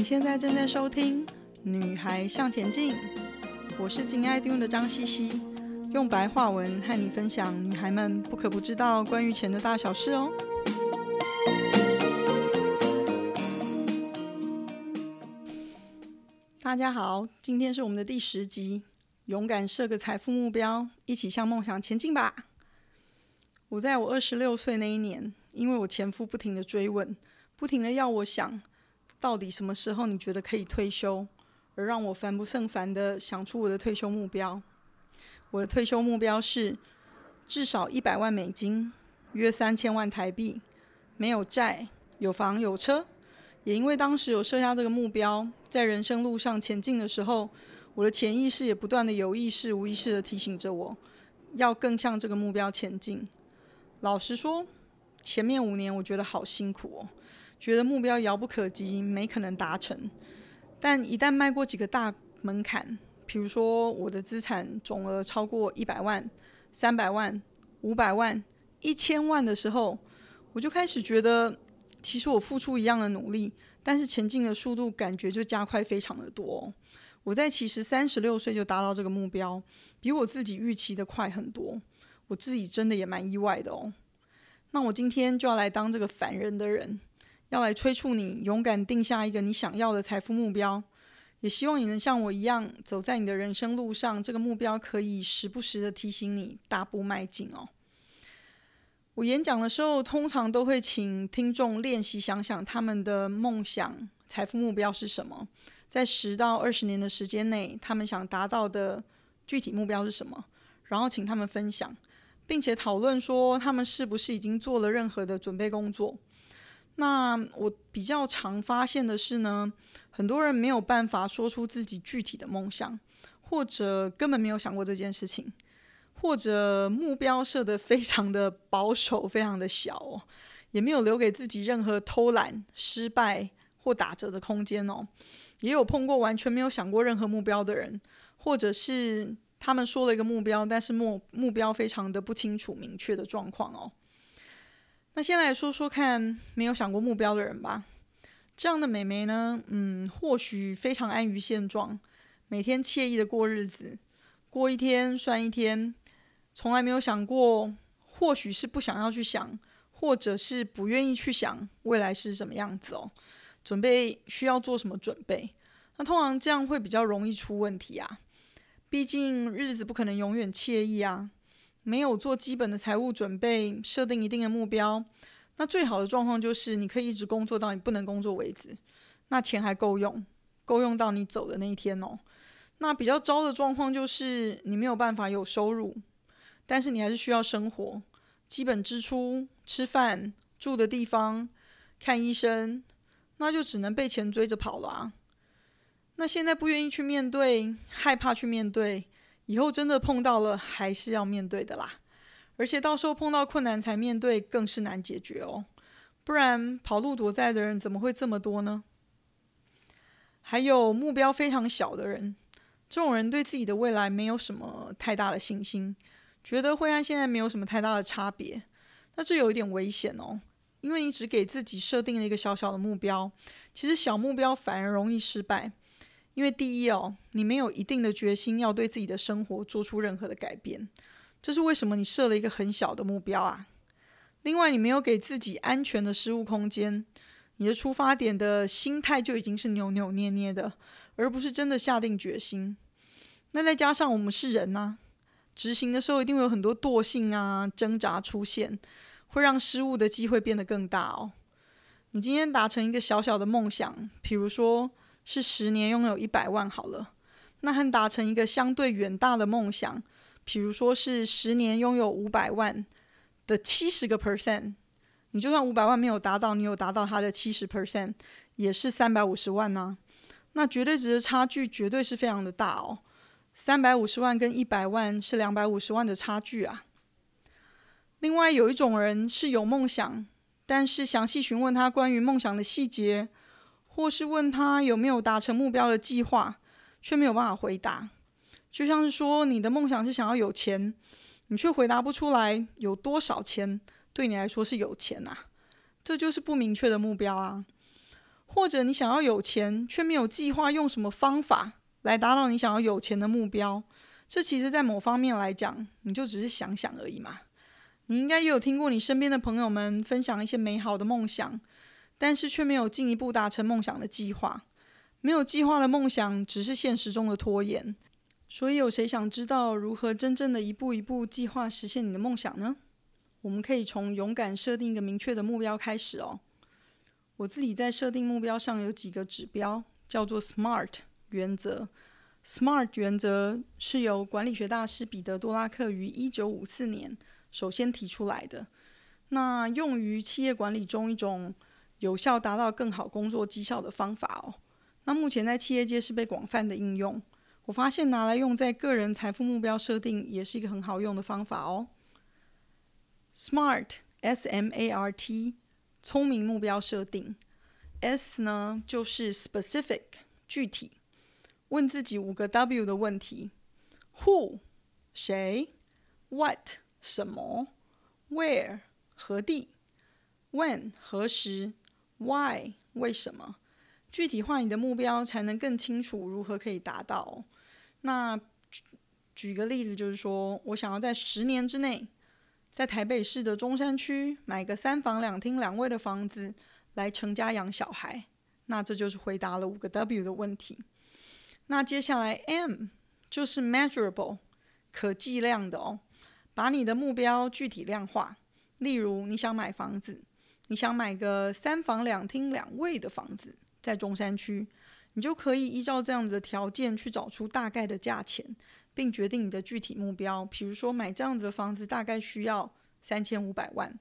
你现在正在收听《女孩向前进》，我是金爱听的张茜茜，用白话文和你分享女孩们不可不知道关于钱的大小事哦。大家好，今天是我们的第十集，勇敢设个财富目标，一起向梦想前进吧。我在我二十六岁那一年，因为我前夫不停的追问，不停的要我想。到底什么时候你觉得可以退休？而让我烦不胜烦的想出我的退休目标。我的退休目标是至少一百万美金，约三千万台币，没有债，有房有车。也因为当时有设下这个目标，在人生路上前进的时候，我的潜意识也不断的有意识无意识的提醒着我，要更向这个目标前进。老实说，前面五年我觉得好辛苦哦。觉得目标遥不可及，没可能达成。但一旦迈过几个大门槛，比如说我的资产总额超过一百万、三百万、五百万、一千万的时候，我就开始觉得，其实我付出一样的努力，但是前进的速度感觉就加快非常的多。我在其实三十六岁就达到这个目标，比我自己预期的快很多。我自己真的也蛮意外的哦。那我今天就要来当这个烦人的人。要来催促你勇敢定下一个你想要的财富目标，也希望你能像我一样走在你的人生路上。这个目标可以时不时的提醒你大步迈进哦。我演讲的时候，通常都会请听众练习想想他们的梦想财富目标是什么，在十到二十年的时间内，他们想达到的具体目标是什么，然后请他们分享，并且讨论说他们是不是已经做了任何的准备工作。那我比较常发现的是呢，很多人没有办法说出自己具体的梦想，或者根本没有想过这件事情，或者目标设得非常的保守，非常的小哦，也没有留给自己任何偷懒、失败或打折的空间哦。也有碰过完全没有想过任何目标的人，或者是他们说了一个目标，但是目目标非常的不清楚、明确的状况哦。那先来说说看，没有想过目标的人吧。这样的美眉呢，嗯，或许非常安于现状，每天惬意的过日子，过一天算一天，从来没有想过，或许是不想要去想，或者是不愿意去想未来是什么样子哦。准备需要做什么准备？那通常这样会比较容易出问题啊。毕竟日子不可能永远惬意啊。没有做基本的财务准备，设定一定的目标，那最好的状况就是你可以一直工作到你不能工作为止，那钱还够用，够用到你走的那一天哦。那比较糟的状况就是你没有办法有收入，但是你还是需要生活，基本支出、吃饭、住的地方、看医生，那就只能被钱追着跑了。那现在不愿意去面对，害怕去面对。以后真的碰到了，还是要面对的啦。而且到时候碰到困难才面对，更是难解决哦。不然跑路躲债的人怎么会这么多呢？还有目标非常小的人，这种人对自己的未来没有什么太大的信心，觉得会和现在没有什么太大的差别。那这有一点危险哦，因为你只给自己设定了一个小小的目标，其实小目标反而容易失败。因为第一哦，你没有一定的决心要对自己的生活做出任何的改变，这是为什么你设了一个很小的目标啊。另外，你没有给自己安全的失误空间，你的出发点的心态就已经是扭扭捏捏的，而不是真的下定决心。那再加上我们是人呐，执行的时候一定会有很多惰性啊、挣扎出现，会让失误的机会变得更大哦。你今天达成一个小小的梦想，比如说。是十年拥有一百万好了，那和达成一个相对远大的梦想，比如说是十年拥有五百万的七十个 percent，你就算五百万没有达到，你有达到它的七十 percent，也是三百五十万呢、那绝对值的差距绝对是非常的大哦，三百五十万跟一百万是两百五十万的差距啊。另外有一种人是有梦想，但是详细询问他关于梦想的细节。或是问他有没有达成目标的计划，却没有办法回答。就像是说，你的梦想是想要有钱，你却回答不出来有多少钱对你来说是有钱啊？这就是不明确的目标啊。或者你想要有钱，却没有计划用什么方法来达到你想要有钱的目标。这其实，在某方面来讲，你就只是想想而已嘛。你应该也有听过你身边的朋友们分享一些美好的梦想，但是却没有进一步达成梦想的计划。没有计划的梦想，只是现实中的拖延。所以，有谁想知道如何真正的一步一步计划实现你的梦想呢？我们可以从勇敢设定一个明确的目标开始哦。我自己在设定目标上有几个指标，叫做 SMART 原则。SMART 原则是由管理学大师彼得·多拉克于一九五四年首先提出来的。那用于企业管理中一种有效达到更好工作绩效的方法哦。那目前在企业界是被广泛的应用。我发现拿来用在个人财富目标设定也是一个很好用的方法哦。SMART S-M-A-R-T。聪明目标设定，S 呢就是 specific 具体，问自己五个 W 的问题：Who 谁，What 什么，Where 何地，When 何时，Why 为什么？具体化你的目标，才能更清楚如何可以达到。那举举个例子，就是说我想要在十年之内。在台北市的中山区买个三房两厅两卫的房子来成家养小孩，那这就是回答了五个 W 的问题。那接下来 M 就是 measurable 可计量的哦，把你的目标具体量化。例如你想买房子，你想买个三房两厅两卫的房子在中山区，你就可以依照这样子的条件去找出大概的价钱。并决定你的具体目标，比如说买这样子的房子大概需要三千五百万。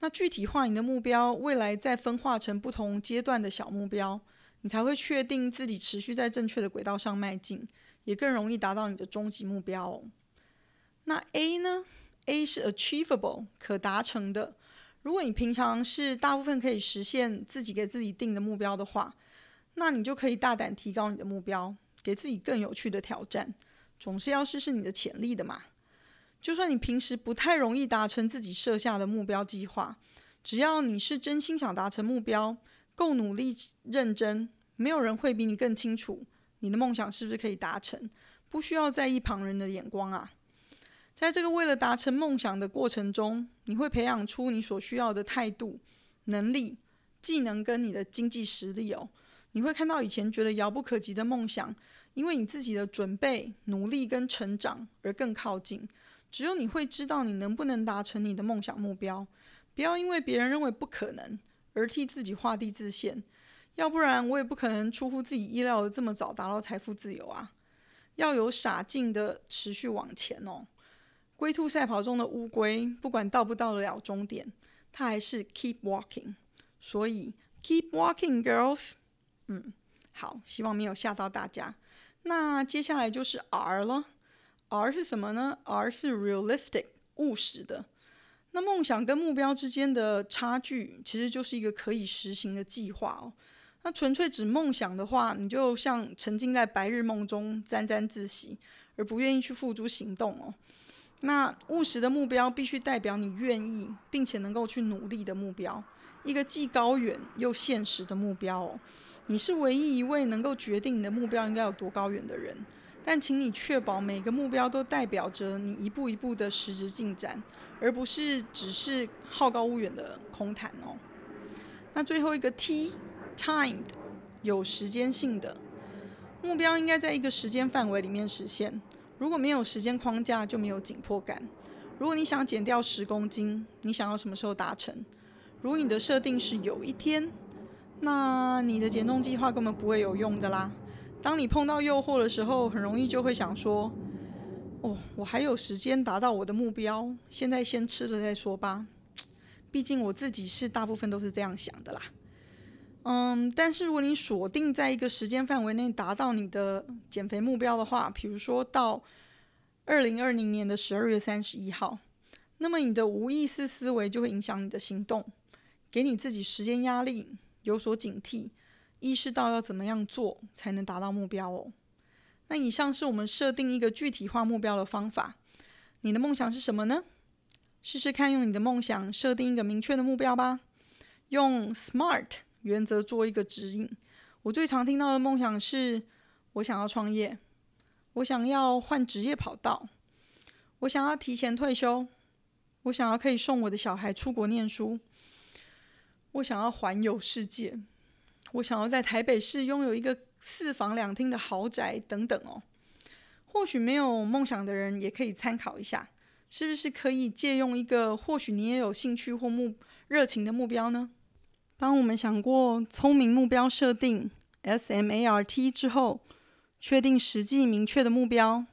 那具体化你的目标，未来再分化成不同阶段的小目标，你才会确定自己持续在正确的轨道上迈进，也更容易达到你的终极目标哦。那 A 呢？A 是 achievable 可达成的。如果你平常是大部分可以实现自己给自己定的目标的话，那你就可以大胆提高你的目标，给自己更有趣的挑战。总是要试试你的潜力的嘛。就算你平时不太容易达成自己设下的目标计划，只要你是真心想达成目标，够努力认真，没有人会比你更清楚你的梦想是不是可以达成，不需要在意旁人的眼光啊。在这个为了达成梦想的过程中，你会培养出你所需要的态度、能力、技能跟你的经济实力哦。你会看到以前觉得遥不可及的梦想。因为你自己的准备、努力跟成长而更靠近，只有你会知道你能不能达成你的梦想目标。不要因为别人认为不可能而替自己画地自限，要不然我也不可能出乎自己意料的这么早达到财富自由啊！要有傻劲的持续往前哦。龟兔赛跑中的乌龟，不管到不到得了终点，它还是 keep walking。所以 keep walking, girls。嗯，好，希望没有吓到大家。那接下来就是 R 了，R 是什么呢？R 是 realistic 务实的。那梦想跟目标之间的差距，其实就是一个可以实行的计划哦。那纯粹指梦想的话，你就像沉浸在白日梦中沾沾自喜，而不愿意去付诸行动哦。那务实的目标必须代表你愿意并且能够去努力的目标，一个既高远又现实的目标哦。你是唯一一位能够决定你的目标应该有多高远的人，但请你确保每个目标都代表着你一步一步的实质进展，而不是只是好高骛远的空谈哦。那最后一个 T，timed，有时间性的目标应该在一个时间范围里面实现。如果没有时间框架，就没有紧迫感。如果你想减掉十公斤，你想要什么时候达成？如果你的设定是有一天。那你的减重计划根本不会有用的啦。当你碰到诱惑的时候，很容易就会想说：“哦，我还有时间达到我的目标，现在先吃了再说吧。”毕竟我自己是大部分都是这样想的啦。嗯，但是如果你锁定在一个时间范围内达到你的减肥目标的话，比如说到二零二零年的十二月三十一号，那么你的无意识思维就会影响你的行动，给你自己时间压力。有所警惕，意识到要怎么样做才能达到目标哦。那以上是我们设定一个具体化目标的方法。你的梦想是什么呢？试试看用你的梦想设定一个明确的目标吧。用 SMART 原则做一个指引。我最常听到的梦想是：我想要创业，我想要换职业跑道，我想要提前退休，我想要可以送我的小孩出国念书，我想要环游世界，我想要在台北市拥有一个四房两厅的豪宅等等哦。或许没有梦想的人也可以参考一下，是不是可以借用一个或许你也有兴趣或目热情的目标呢？当我们想过聪明目标设定 SMART 之后，确定实际明确的目标，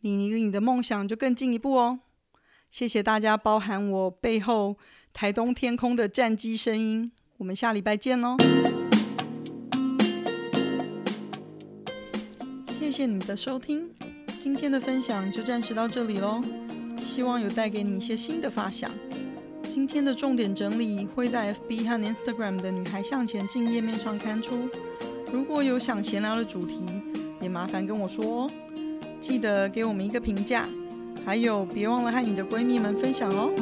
你离你的梦想就更进一步哦。谢谢大家包含我背后台东天空的战机声音，我们下礼拜见哦。谢谢你的收听，今天的分享就暂时到这里喽，希望有带给你一些新的发想。今天的重点整理会在 FB 和 Instagram 的“女孩向前进”页面上刊出。如果有想闲聊的主题，也麻烦跟我说哦。记得给我们一个评价，还有别忘了和你的闺蜜们分享哦。